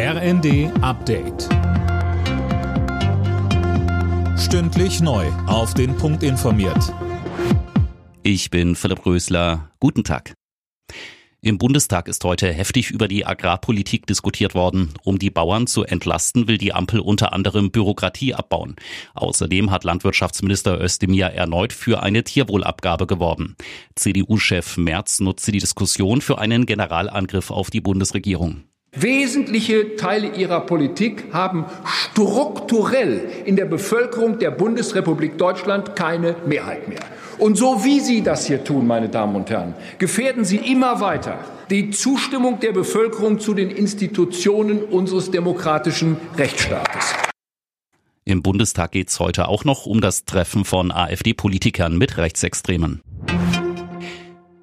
RND Update. Stündlich neu. Auf den Punkt informiert. Ich bin Philipp Rösler. Guten Tag. Im Bundestag ist heute heftig über die Agrarpolitik diskutiert worden. Um die Bauern zu entlasten, will die Ampel unter anderem Bürokratie abbauen. Außerdem hat Landwirtschaftsminister Özdemir erneut für eine Tierwohlabgabe geworben. CDU-Chef Merz nutzte die Diskussion für einen Generalangriff auf die Bundesregierung. Wesentliche Teile ihrer Politik haben strukturell in der Bevölkerung der Bundesrepublik Deutschland keine Mehrheit mehr. Und so wie Sie das hier tun, meine Damen und Herren, gefährden Sie immer weiter die Zustimmung der Bevölkerung zu den Institutionen unseres demokratischen Rechtsstaates. Im Bundestag geht es heute auch noch um das Treffen von AfD-Politikern mit Rechtsextremen.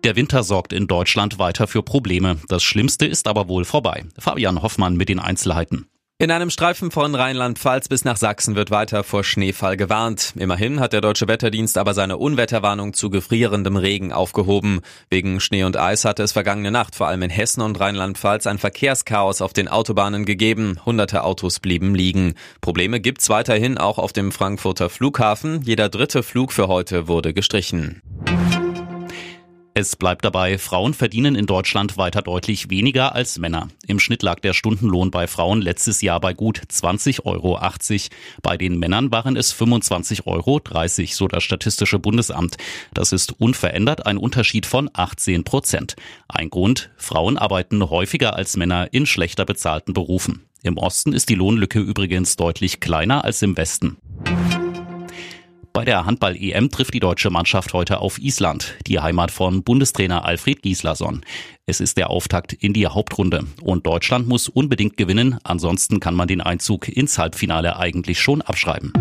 Der Winter sorgt in Deutschland weiter für Probleme. Das Schlimmste ist aber wohl vorbei. Fabian Hoffmann mit den Einzelheiten. In einem Streifen von Rheinland-Pfalz bis nach Sachsen wird weiter vor Schneefall gewarnt. Immerhin hat der Deutsche Wetterdienst aber seine Unwetterwarnung zu gefrierendem Regen aufgehoben. Wegen Schnee und Eis hatte es vergangene Nacht vor allem in Hessen und Rheinland-Pfalz ein Verkehrschaos auf den Autobahnen gegeben. Hunderte Autos blieben liegen. Probleme gibt's weiterhin auch auf dem Frankfurter Flughafen. Jeder dritte Flug für heute wurde gestrichen. Es bleibt dabei, Frauen verdienen in Deutschland weiter deutlich weniger als Männer. Im Schnitt lag der Stundenlohn bei Frauen letztes Jahr bei gut 20,80 Euro. Bei den Männern waren es 25,30 Euro, so das Statistische Bundesamt. Das ist unverändert ein Unterschied von 18 Prozent. Ein Grund, Frauen arbeiten häufiger als Männer in schlechter bezahlten Berufen. Im Osten ist die Lohnlücke übrigens deutlich kleiner als im Westen. Bei der Handball-EM trifft die deutsche Mannschaft heute auf Island, die Heimat von Bundestrainer Alfred Gislason. Es ist der Auftakt in die Hauptrunde und Deutschland muss unbedingt gewinnen, ansonsten kann man den Einzug ins Halbfinale eigentlich schon abschreiben.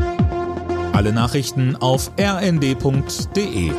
Alle Nachrichten auf rnd.de